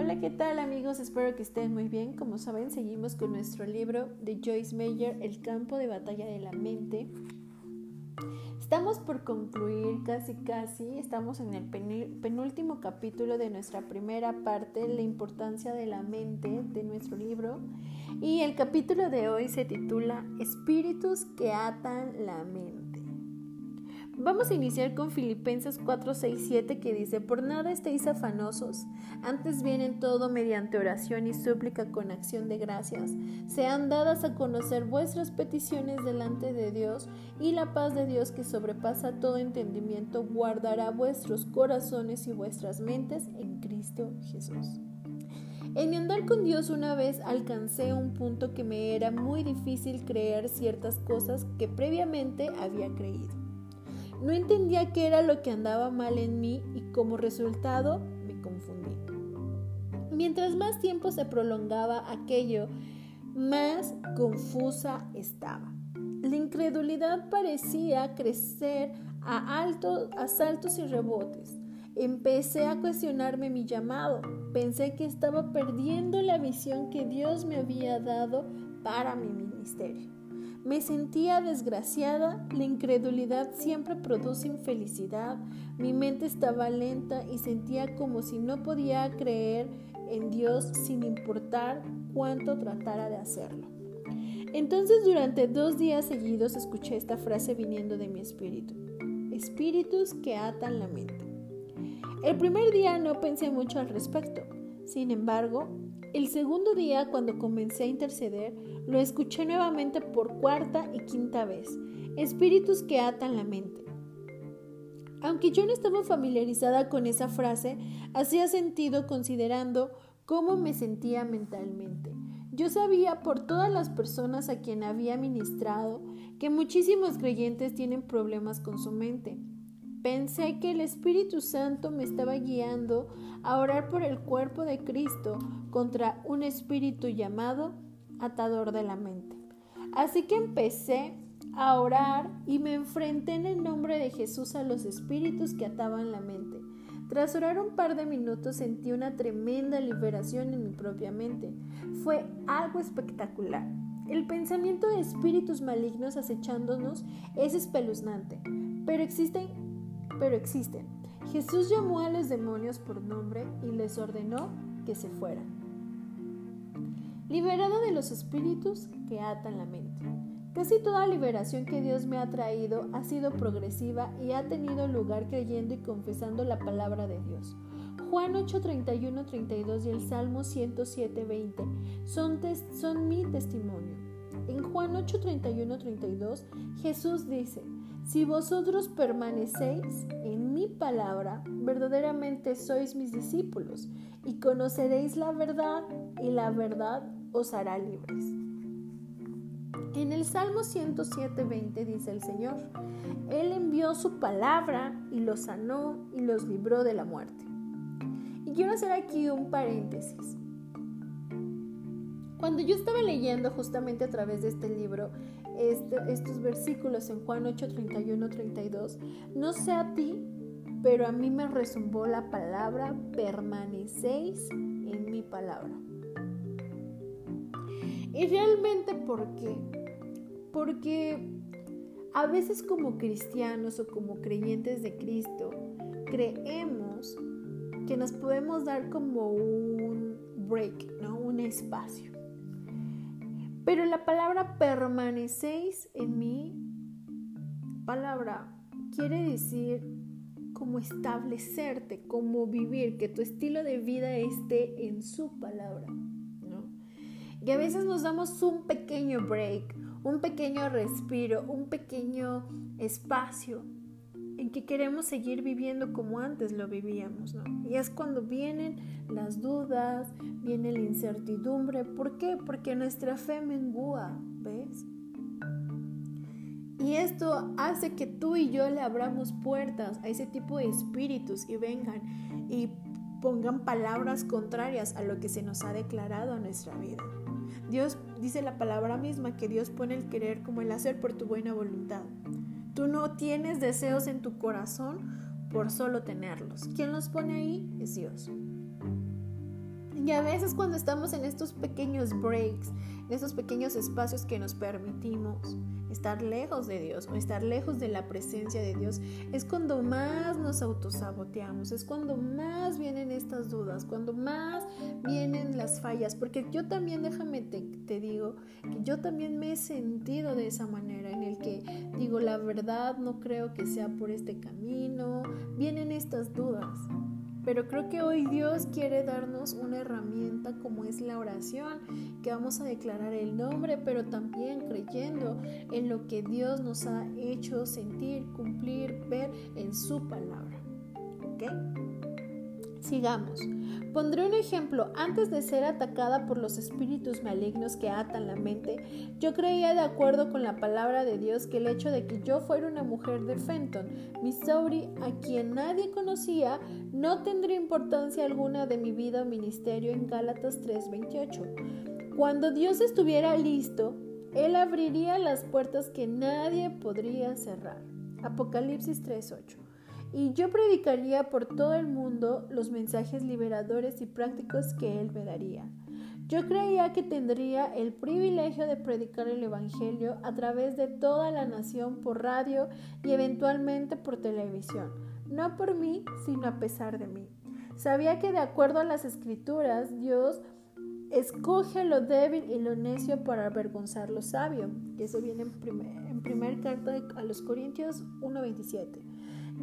Hola, ¿qué tal amigos? Espero que estén muy bien. Como saben, seguimos con nuestro libro de Joyce Meyer, El campo de batalla de la mente. Estamos por concluir casi casi, estamos en el penúltimo capítulo de nuestra primera parte, la importancia de la mente de nuestro libro. Y el capítulo de hoy se titula Espíritus que atan la mente. Vamos a iniciar con Filipenses 4, 6, 7 que dice, por nada estéis afanosos, antes bien en todo mediante oración y súplica con acción de gracias, sean dadas a conocer vuestras peticiones delante de Dios y la paz de Dios que sobrepasa todo entendimiento guardará vuestros corazones y vuestras mentes en Cristo Jesús. En mi andar con Dios una vez alcancé un punto que me era muy difícil creer ciertas cosas que previamente había creído. No entendía qué era lo que andaba mal en mí y como resultado me confundí. Mientras más tiempo se prolongaba aquello, más confusa estaba. La incredulidad parecía crecer a, altos, a saltos y rebotes. Empecé a cuestionarme mi llamado. Pensé que estaba perdiendo la visión que Dios me había dado para mi ministerio. Me sentía desgraciada, la incredulidad siempre produce infelicidad, mi mente estaba lenta y sentía como si no podía creer en Dios sin importar cuánto tratara de hacerlo. Entonces durante dos días seguidos escuché esta frase viniendo de mi espíritu. Espíritus que atan la mente. El primer día no pensé mucho al respecto. Sin embargo, el segundo día, cuando comencé a interceder, lo escuché nuevamente por cuarta y quinta vez. Espíritus que atan la mente. Aunque yo no estaba familiarizada con esa frase, hacía sentido considerando cómo me sentía mentalmente. Yo sabía por todas las personas a quien había ministrado que muchísimos creyentes tienen problemas con su mente. Pensé que el Espíritu Santo me estaba guiando a orar por el cuerpo de Cristo contra un espíritu llamado atador de la mente. Así que empecé a orar y me enfrenté en el nombre de Jesús a los espíritus que ataban la mente. Tras orar un par de minutos sentí una tremenda liberación en mi propia mente. Fue algo espectacular. El pensamiento de espíritus malignos acechándonos es espeluznante, pero existen, pero existen. Jesús llamó a los demonios por nombre y les ordenó que se fueran liberado de los espíritus que atan la mente. Casi toda liberación que Dios me ha traído ha sido progresiva y ha tenido lugar creyendo y confesando la palabra de Dios. Juan 8, 31, 32 y el Salmo 107, 20 son, son mi testimonio. En Juan 8, 31, 32 Jesús dice, si vosotros permanecéis en mi palabra, verdaderamente sois mis discípulos y conoceréis la verdad y la verdad os hará libres. En el Salmo 107.20 dice el Señor, Él envió su palabra y los sanó y los libró de la muerte. Y quiero hacer aquí un paréntesis. Cuando yo estaba leyendo justamente a través de este libro este, estos versículos en Juan 8, 31, 32, no sé a ti, pero a mí me resumbó la palabra permanecéis en mi palabra. ¿Y realmente por qué? Porque a veces como cristianos o como creyentes de Cristo creemos que nos podemos dar como un break, ¿no? Un espacio. Pero la palabra permanecéis en mí, palabra quiere decir como establecerte, como vivir, que tu estilo de vida esté en su palabra. Y a veces nos damos un pequeño break, un pequeño respiro, un pequeño espacio en que queremos seguir viviendo como antes lo vivíamos, ¿no? Y es cuando vienen las dudas, viene la incertidumbre. ¿Por qué? Porque nuestra fe mengua, ¿ves? Y esto hace que tú y yo le abramos puertas a ese tipo de espíritus y vengan y pongan palabras contrarias a lo que se nos ha declarado a nuestra vida. Dios dice la palabra misma que Dios pone el querer como el hacer por tu buena voluntad. Tú no tienes deseos en tu corazón por solo tenerlos. Quien los pone ahí es Dios. Y a veces cuando estamos en estos pequeños breaks, en esos pequeños espacios que nos permitimos estar lejos de Dios o estar lejos de la presencia de Dios, es cuando más nos autosaboteamos, es cuando más vienen estas dudas, cuando más vienen las fallas, porque yo también, déjame te, te digo, que yo también me he sentido de esa manera, en el que digo, la verdad no creo que sea por este camino, vienen estas dudas. Pero creo que hoy Dios quiere darnos una herramienta como es la oración, que vamos a declarar el nombre, pero también creyendo en lo que Dios nos ha hecho sentir, cumplir, ver en su palabra. ¿Ok? Sigamos. Pondré un ejemplo. Antes de ser atacada por los espíritus malignos que atan la mente, yo creía de acuerdo con la palabra de Dios que el hecho de que yo fuera una mujer de Fenton, Missouri, a quien nadie conocía, no tendría importancia alguna de mi vida o ministerio en Gálatas 3:28. Cuando Dios estuviera listo, Él abriría las puertas que nadie podría cerrar. Apocalipsis 3:8 y yo predicaría por todo el mundo los mensajes liberadores y prácticos que Él me daría. Yo creía que tendría el privilegio de predicar el Evangelio a través de toda la nación por radio y eventualmente por televisión, no por mí, sino a pesar de mí. Sabía que de acuerdo a las escrituras, Dios escoge lo débil y lo necio para avergonzar lo sabio. Y eso viene en primer, en primer carta a los Corintios 1.27.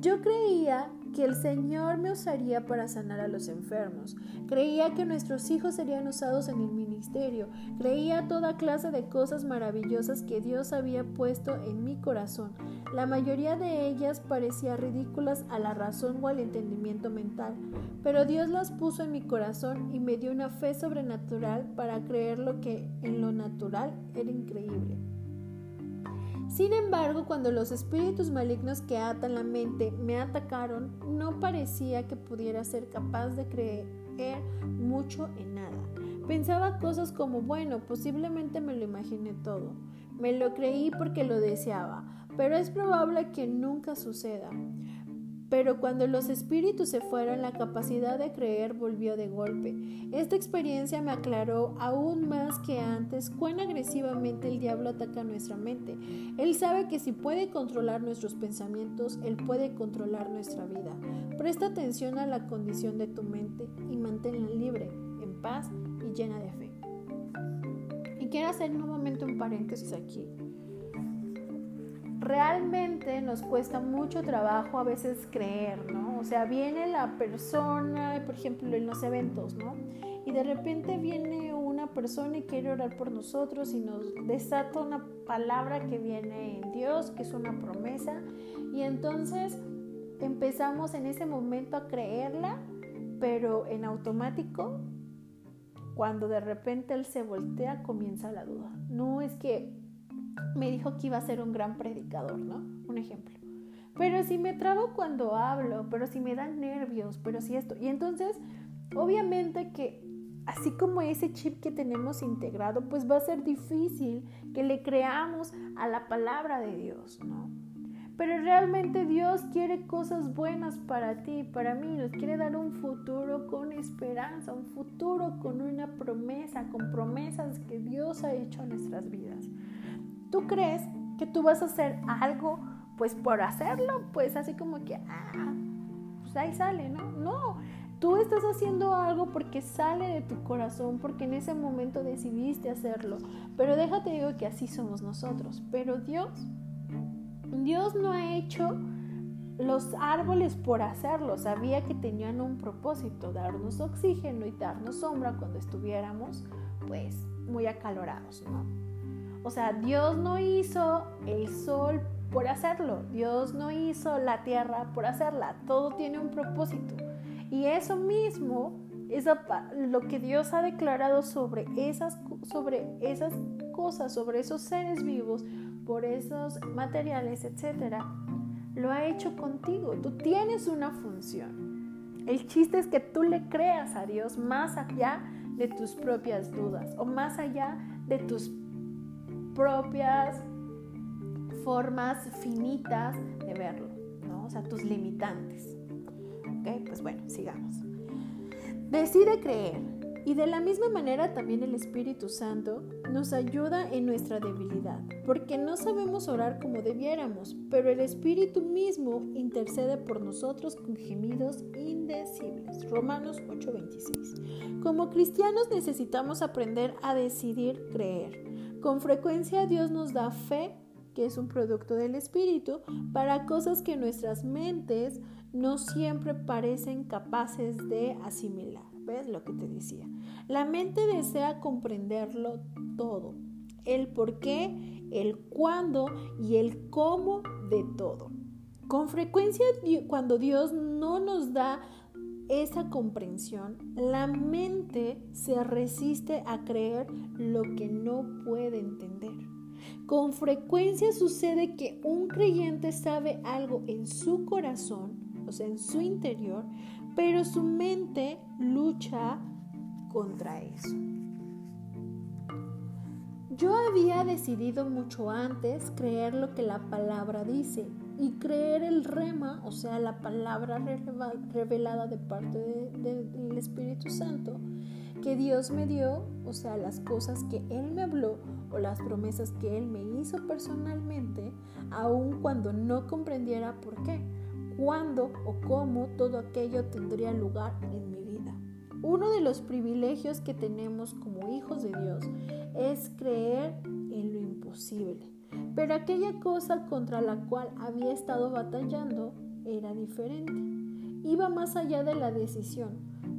Yo creía que el Señor me usaría para sanar a los enfermos. Creía que nuestros hijos serían usados en el ministerio. Creía toda clase de cosas maravillosas que Dios había puesto en mi corazón. La mayoría de ellas parecían ridículas a la razón o al entendimiento mental, pero Dios las puso en mi corazón y me dio una fe sobrenatural para creer lo que en lo natural era increíble. Sin embargo, cuando los espíritus malignos que atan la mente me atacaron, no parecía que pudiera ser capaz de creer mucho en nada. Pensaba cosas como, bueno, posiblemente me lo imaginé todo. Me lo creí porque lo deseaba, pero es probable que nunca suceda. Pero cuando los espíritus se fueron, la capacidad de creer volvió de golpe. Esta experiencia me aclaró aún más que antes cuán agresivamente el diablo ataca nuestra mente. Él sabe que si puede controlar nuestros pensamientos, él puede controlar nuestra vida. Presta atención a la condición de tu mente y manténla libre, en paz y llena de fe. Y quiero hacer nuevamente un paréntesis aquí realmente nos cuesta mucho trabajo a veces creer, ¿no? O sea, viene la persona, por ejemplo, en los eventos, ¿no? Y de repente viene una persona y quiere orar por nosotros y nos desata una palabra que viene en Dios, que es una promesa, y entonces empezamos en ese momento a creerla, pero en automático, cuando de repente él se voltea, comienza la duda. No es que me dijo que iba a ser un gran predicador, ¿no? Un ejemplo. Pero si me trabo cuando hablo, pero si me dan nervios, pero si esto. Y entonces, obviamente que así como ese chip que tenemos integrado, pues va a ser difícil que le creamos a la palabra de Dios, ¿no? Pero realmente Dios quiere cosas buenas para ti, para mí. Nos quiere dar un futuro con esperanza, un futuro con una promesa, con promesas que Dios ha hecho en nuestras vidas tú crees que tú vas a hacer algo, pues por hacerlo, pues así como que, ah, pues ahí sale, ¿no? No, tú estás haciendo algo porque sale de tu corazón, porque en ese momento decidiste hacerlo. Pero déjate digo que así somos nosotros. Pero Dios, Dios no ha hecho los árboles por hacerlo, sabía que tenían un propósito, darnos oxígeno y darnos sombra cuando estuviéramos pues muy acalorados, ¿no? O sea, Dios no hizo el sol por hacerlo, Dios no hizo la tierra por hacerla, todo tiene un propósito. Y eso mismo es lo que Dios ha declarado sobre esas, sobre esas cosas, sobre esos seres vivos, por esos materiales, etc. Lo ha hecho contigo, tú tienes una función. El chiste es que tú le creas a Dios más allá de tus propias dudas o más allá de tus propias formas finitas de verlo, ¿no? O sea, tus limitantes. ¿Ok? Pues bueno, sigamos. Decide creer. Y de la misma manera también el Espíritu Santo nos ayuda en nuestra debilidad, porque no sabemos orar como debiéramos, pero el Espíritu mismo intercede por nosotros con gemidos indecibles. Romanos 8:26. Como cristianos necesitamos aprender a decidir creer. Con frecuencia Dios nos da fe, que es un producto del Espíritu, para cosas que nuestras mentes no siempre parecen capaces de asimilar. ¿Ves lo que te decía? La mente desea comprenderlo todo, el por qué, el cuándo y el cómo de todo. Con frecuencia cuando Dios no nos da esa comprensión, la mente se resiste a creer lo que no puede entender. Con frecuencia sucede que un creyente sabe algo en su corazón, o sea, en su interior, pero su mente lucha contra eso. Yo había decidido mucho antes creer lo que la palabra dice y creer el rema, o sea, la palabra revelada de parte del Espíritu Santo que Dios me dio, o sea, las cosas que Él me habló o las promesas que Él me hizo personalmente, aun cuando no comprendiera por qué cuándo o cómo todo aquello tendría lugar en mi vida. Uno de los privilegios que tenemos como hijos de Dios es creer en lo imposible. Pero aquella cosa contra la cual había estado batallando era diferente. Iba más allá de la decisión.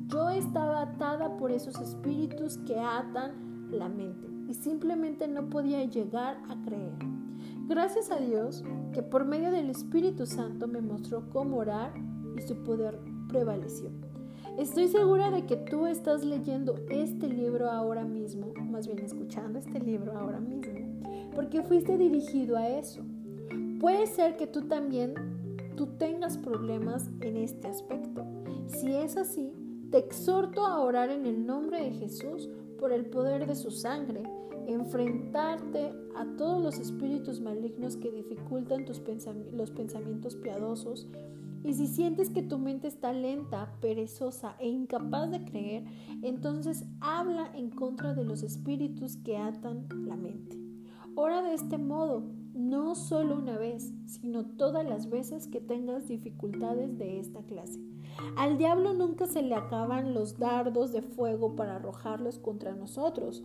Yo estaba atada por esos espíritus que atan la mente y simplemente no podía llegar a creer. Gracias a Dios que por medio del Espíritu Santo me mostró cómo orar y su poder prevaleció. Estoy segura de que tú estás leyendo este libro ahora mismo, más bien escuchando este libro ahora mismo, porque fuiste dirigido a eso. Puede ser que tú también tú tengas problemas en este aspecto. Si es así, te exhorto a orar en el nombre de Jesús por el poder de su sangre enfrentarte a todos los espíritus malignos que dificultan tus los pensamientos piadosos. Y si sientes que tu mente está lenta, perezosa e incapaz de creer, entonces habla en contra de los espíritus que atan la mente. Ora de este modo, no solo una vez, sino todas las veces que tengas dificultades de esta clase. Al diablo nunca se le acaban los dardos de fuego para arrojarlos contra nosotros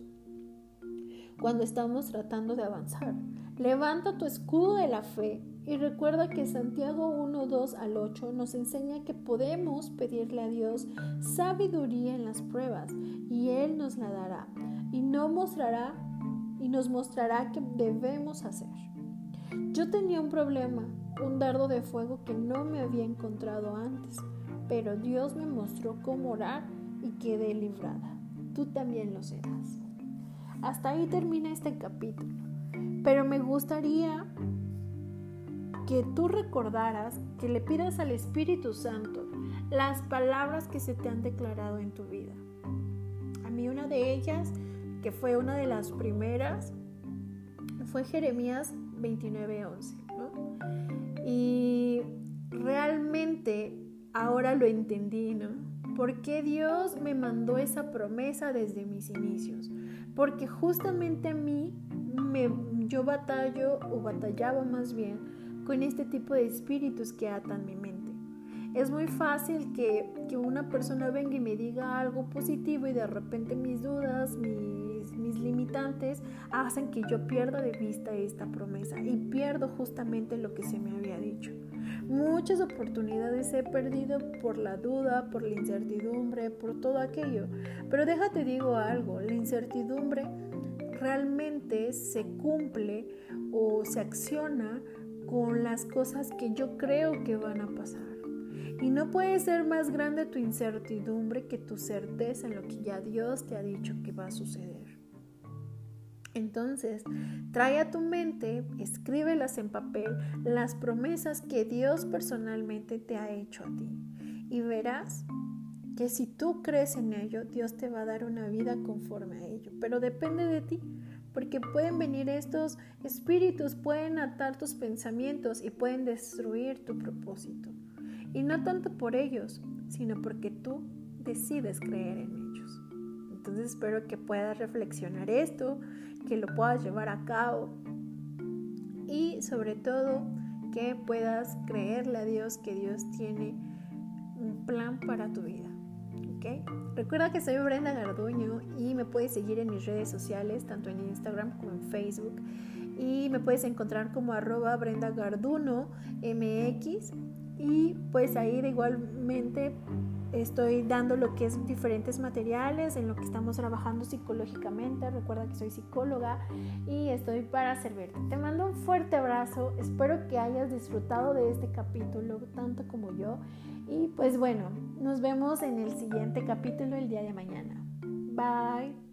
cuando estamos tratando de avanzar. Levanta tu escudo de la fe y recuerda que Santiago 1, 2 al 8 nos enseña que podemos pedirle a Dios sabiduría en las pruebas y Él nos la dará y no mostrará y nos mostrará qué debemos hacer. Yo tenía un problema, un dardo de fuego que no me había encontrado antes, pero Dios me mostró cómo orar y quedé librada. Tú también lo serás. Hasta ahí termina este capítulo. Pero me gustaría que tú recordaras, que le pidas al Espíritu Santo las palabras que se te han declarado en tu vida. A mí una de ellas, que fue una de las primeras, fue Jeremías 29:11. Y realmente ahora lo entendí, ¿no? ¿Por qué Dios me mandó esa promesa desde mis inicios? porque justamente a mí me, yo batallo o batallaba más bien con este tipo de espíritus que atan mi mente. Es muy fácil que, que una persona venga y me diga algo positivo y de repente mis dudas, mis, limitantes hacen que yo pierda de vista esta promesa y pierdo justamente lo que se me había dicho. Muchas oportunidades he perdido por la duda, por la incertidumbre, por todo aquello. Pero déjate digo algo, la incertidumbre realmente se cumple o se acciona con las cosas que yo creo que van a pasar. Y no puede ser más grande tu incertidumbre que tu certeza en lo que ya Dios te ha dicho que va a suceder. Entonces, trae a tu mente, escríbelas en papel, las promesas que Dios personalmente te ha hecho a ti. Y verás que si tú crees en ello, Dios te va a dar una vida conforme a ello. Pero depende de ti, porque pueden venir estos espíritus, pueden atar tus pensamientos y pueden destruir tu propósito. Y no tanto por ellos, sino porque tú decides creer en ellos. Entonces espero que puedas reflexionar esto, que lo puedas llevar a cabo y sobre todo que puedas creerle a Dios que Dios tiene un plan para tu vida. ¿ok? Recuerda que soy Brenda Garduño y me puedes seguir en mis redes sociales, tanto en Instagram como en Facebook. Y me puedes encontrar como arroba Brenda Garduno MX. Y pues ahí igualmente estoy dando lo que es diferentes materiales en lo que estamos trabajando psicológicamente. Recuerda que soy psicóloga y estoy para servirte. Te mando un fuerte abrazo. Espero que hayas disfrutado de este capítulo tanto como yo. Y pues bueno, nos vemos en el siguiente capítulo el día de mañana. Bye.